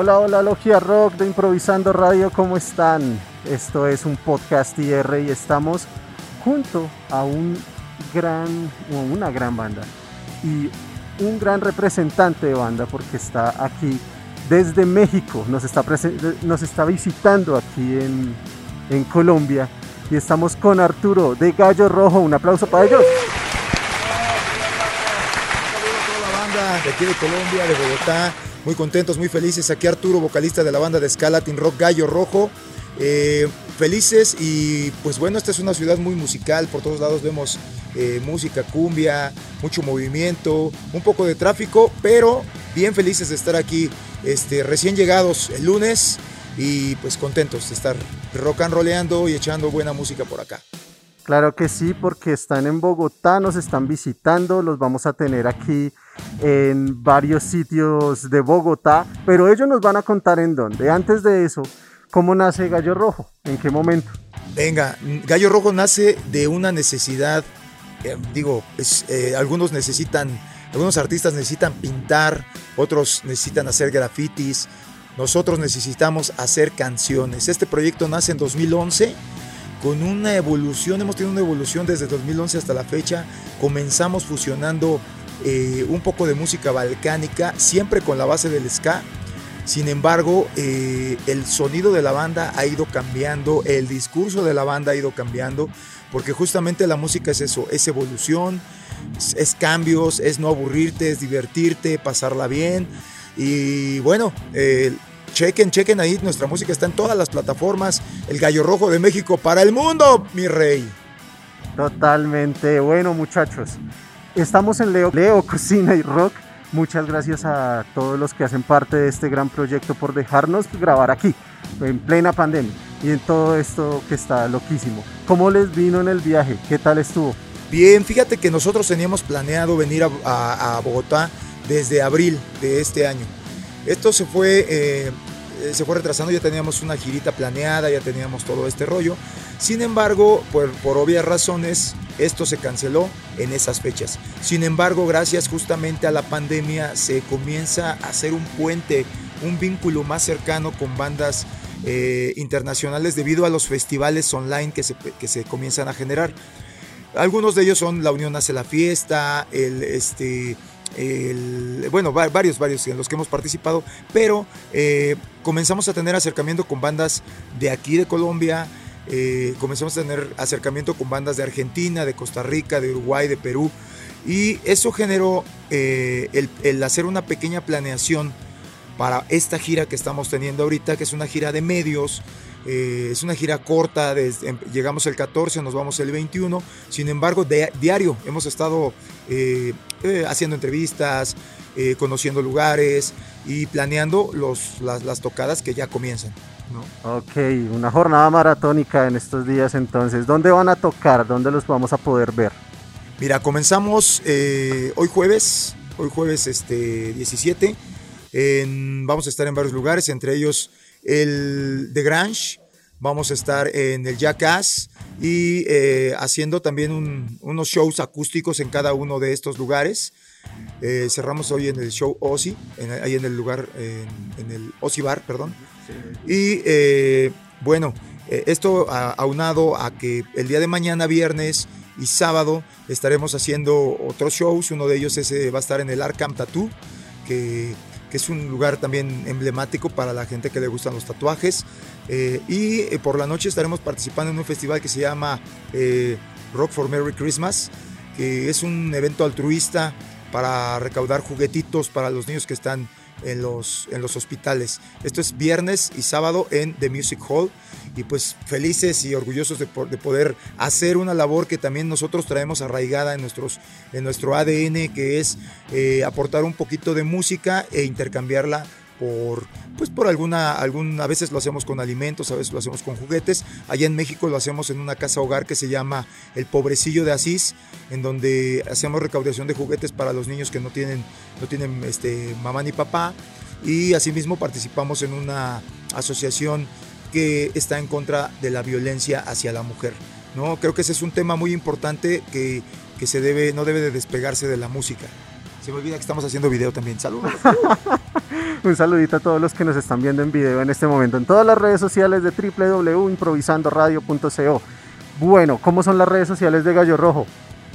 Hola, hola, Logia Rock de Improvisando Radio, ¿cómo están? Esto es un podcast IR y estamos junto a un gran, una gran banda y un gran representante de banda porque está aquí desde México, nos está, nos está visitando aquí en, en Colombia y estamos con Arturo de Gallo Rojo, un aplauso para ellos. de aquí de Colombia, de Bogotá, muy contentos, muy felices. Aquí Arturo, vocalista de la banda de ska Latin Rock Gallo Rojo. Eh, felices y pues bueno, esta es una ciudad muy musical, por todos lados vemos eh, música, cumbia, mucho movimiento, un poco de tráfico, pero bien felices de estar aquí, este, recién llegados el lunes y pues contentos de estar rock and rollando y echando buena música por acá. Claro que sí, porque están en Bogotá, nos están visitando, los vamos a tener aquí en varios sitios de Bogotá, pero ellos nos van a contar en dónde. Antes de eso, ¿cómo nace Gallo Rojo? ¿En qué momento? Venga, Gallo Rojo nace de una necesidad, eh, digo, eh, algunos necesitan, algunos artistas necesitan pintar, otros necesitan hacer grafitis, nosotros necesitamos hacer canciones. Este proyecto nace en 2011 con una evolución, hemos tenido una evolución desde 2011 hasta la fecha. Comenzamos fusionando eh, un poco de música balcánica, siempre con la base del ska. Sin embargo, eh, el sonido de la banda ha ido cambiando, el discurso de la banda ha ido cambiando, porque justamente la música es eso, es evolución, es cambios, es no aburrirte, es divertirte, pasarla bien. Y bueno, eh, Chequen, chequen ahí, nuestra música está en todas las plataformas. El Gallo Rojo de México para el mundo, mi rey. Totalmente. Bueno, muchachos, estamos en Leo, Leo Cocina y Rock. Muchas gracias a todos los que hacen parte de este gran proyecto por dejarnos grabar aquí, en plena pandemia, y en todo esto que está loquísimo. ¿Cómo les vino en el viaje? ¿Qué tal estuvo? Bien, fíjate que nosotros teníamos planeado venir a Bogotá desde abril de este año esto se fue, eh, se fue retrasando, ya teníamos una girita planeada, ya teníamos todo este rollo. Sin embargo, por, por obvias razones, esto se canceló en esas fechas. Sin embargo, gracias justamente a la pandemia, se comienza a hacer un puente, un vínculo más cercano con bandas eh, internacionales debido a los festivales online que se, que se comienzan a generar. Algunos de ellos son La Unión Hace la Fiesta, el, este, bueno, varios, varios en los que hemos participado, pero eh, comenzamos a tener acercamiento con bandas de aquí de Colombia, eh, comenzamos a tener acercamiento con bandas de Argentina, de Costa Rica, de Uruguay, de Perú, y eso generó eh, el, hacer una pequeña planeación para esta gira que estamos teniendo ahorita, que es una gira de medios, eh, es una gira corta, em, llegamos el 14, nos vamos el 21. Sin embargo, diario hemos estado haciendo entrevistas, conociendo lugares y planeando los, las, tocadas que ya comienzan. Ok, una jornada maratónica en estos días entonces. ¿Dónde van a tocar? ¿Dónde los vamos a poder ver? Mira, comenzamos hoy jueves, hoy jueves este, 17. vamos a estar en varios lugares, entre ellos el The Grange, vamos a estar en el Jackass y eh, haciendo también unos shows acústicos en cada uno de estos lugares. Eh, cerramos hoy en el show Ozzy, ahí en el lugar, en, el Ozzy Bar, perdón. Y eh, bueno, esto aunado a que el día de mañana, viernes y sábado, estaremos haciendo otros shows. Uno de ellos va a estar en el Arkham Tattoo, que que es un lugar también emblemático para la gente que le gustan los tatuajes. Eh, y eh, por la noche estaremos participando en un festival que se llama eh, Rock for Merry Christmas, que es un evento altruista para recaudar juguetitos para los niños que están en los, en los hospitales. Esto es viernes y sábado en The Music Hall. y pues felices y orgullosos de, poder hacer una labor que también nosotros traemos arraigada en, nuestros, en nuestro ADN, que es eh, aportar un poquito de música e intercambiarla pues por alguna, alguna, a veces lo hacemos con alimentos, a veces lo hacemos con juguetes. Allá en México lo hacemos en una casa hogar que se llama El Pobrecillo de Asís, en donde hacemos recaudación de juguetes para los niños que no tienen, no tienen este, mamá ni papá. Y asimismo participamos en una asociación que está en contra de la violencia hacia la mujer. ¿no? Creo que ese es un tema muy importante que, que se debe, no debe de despegarse de la música. Se me olvida que estamos haciendo video también. Saludos. Un saludito a todos los que nos están viendo en video en este momento en todas las redes sociales de www.improvisandoradio.co. Bueno, ¿cómo son las redes sociales de Gallo Rojo?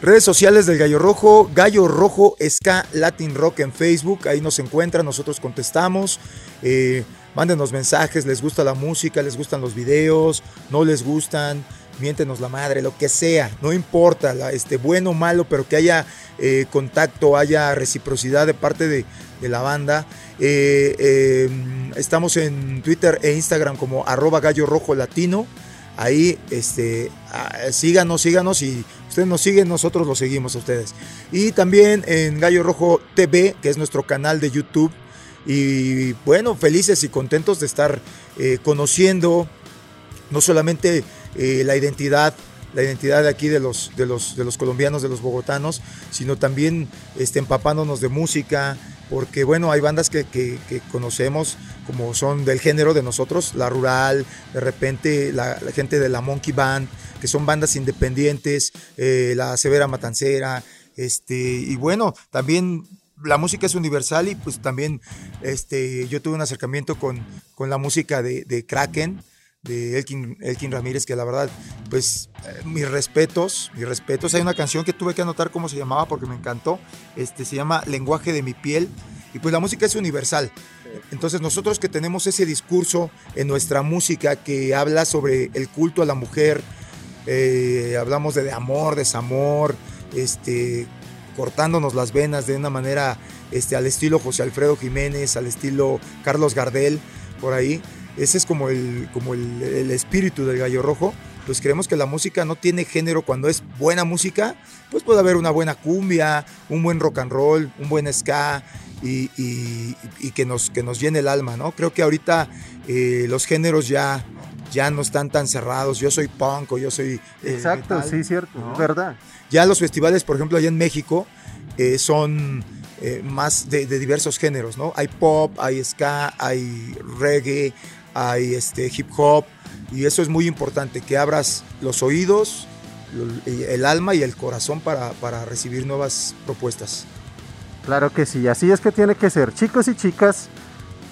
Redes sociales del Gallo Rojo, Gallo Rojo Ska Latin Rock en Facebook, ahí nos encuentran, nosotros contestamos. Eh, mándenos mensajes, les gusta la música, les gustan los videos, no les gustan, miéntenos la madre, lo que sea, no importa, este, bueno o malo, pero que haya eh, contacto, haya reciprocidad de parte de, la banda. Eh, em, estamos en Twitter e Instagram como arroba gallo rojo latino. Ahí, este, síganos, síganos y ustedes nos siguen, nosotros los seguimos a ustedes. Y también en Gallo Rojo TV, que es nuestro canal de YouTube. Y bueno, felices y contentos de estar eh, conociendo no solamente eh, la identidad la identidad de aquí de los, de los, de los colombianos, de los bogotanos, sino también este, empapándonos de música, porque bueno, hay bandas que, conocemos como son del género de nosotros, la rural, de repente la, gente de la Monkey Band, que son bandas independientes, eh, la Severa Matancera, este, y bueno, también la música es universal y pues también este, yo tuve un acercamiento con, con la música de, de Kraken, de Elkin, Elkin Ramírez, que la verdad, pues eh, mis respetos, mis respetos. Hay una canción que tuve que anotar cómo se llamaba porque me encantó. Este, se llama Lenguaje de mi piel. Y pues la música es universal. Entonces nosotros que tenemos ese discurso en nuestra música que habla sobre el culto a la mujer, eh, hablamos de, amor, desamor, este, cortándonos las venas de una manera este, al estilo José Alfredo Jiménez, al estilo Carlos Gardel, por ahí. Ese es como el, como el, espíritu del gallo rojo. Pues creemos que la música no tiene género cuando es buena música, pues puede haber una buena cumbia, un buen rock and roll, un buen ska y, que, nos, que nos llene el alma, ¿no? Creo que ahorita eh, los géneros ya, ya no están tan cerrados. Yo soy punk o yo soy. Eh, Exacto, sí, cierto, verdad. Ya los festivales, por ejemplo, allá en México, eh, son más de, de, diversos géneros, ¿no? Hay pop, hay ska, hay reggae, hay este, hip hop, y eso es muy importante, que abras los oídos, el alma y el corazón para, para recibir nuevas propuestas. Claro que sí, así es que tiene que ser. Chicos y chicas,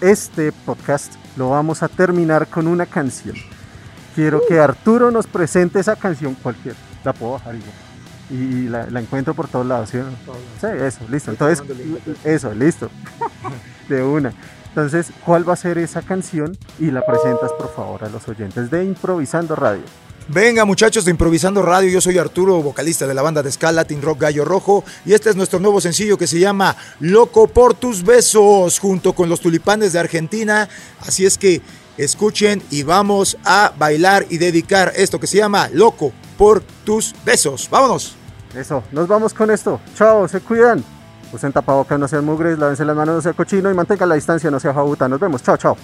este podcast lo vamos a terminar con una canción. Quiero que Arturo nos presente esa canción cualquier. La puedo bajar y, y la, la, encuentro por todos lados, ¿sí? Sí, eso, listo. Entonces, eso, listo. De una. Entonces, ¿cuál va a ser esa canción? Y la presentas, por favor, a los oyentes de Improvisando Radio. Venga muchachos de Improvisando Radio, yo soy Arturo, vocalista de la banda de ska Latin Rock Gallo Rojo y este es nuestro nuevo sencillo que se llama Loco por tus besos junto con los tulipanes de Argentina, así es que escuchen y vamos a bailar y dedicar esto que se llama Loco por tus besos. Vámonos. Eso, nos vamos con esto. Chao, se cuidan. Usen tapabocas, no sean mugres, lávense las manos, no sea cochino y mantengan la distancia, no sea jabuta. Nos vemos. Chao, chao.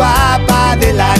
Guapa de la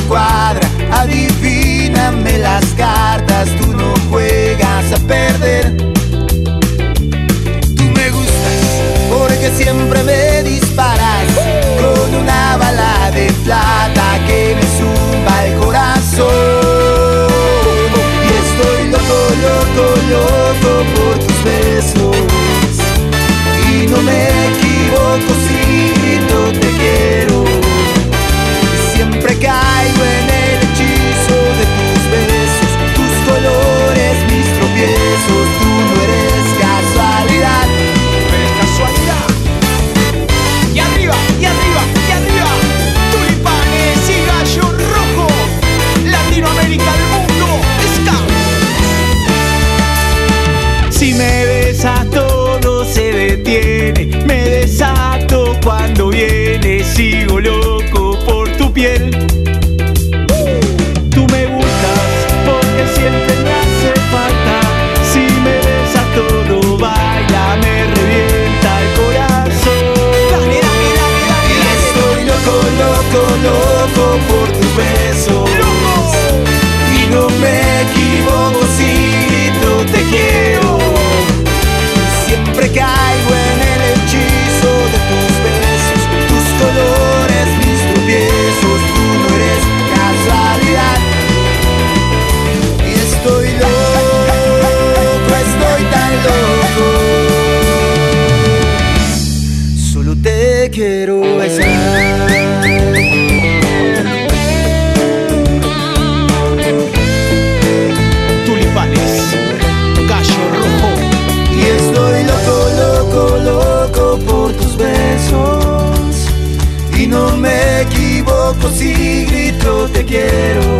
te quiero.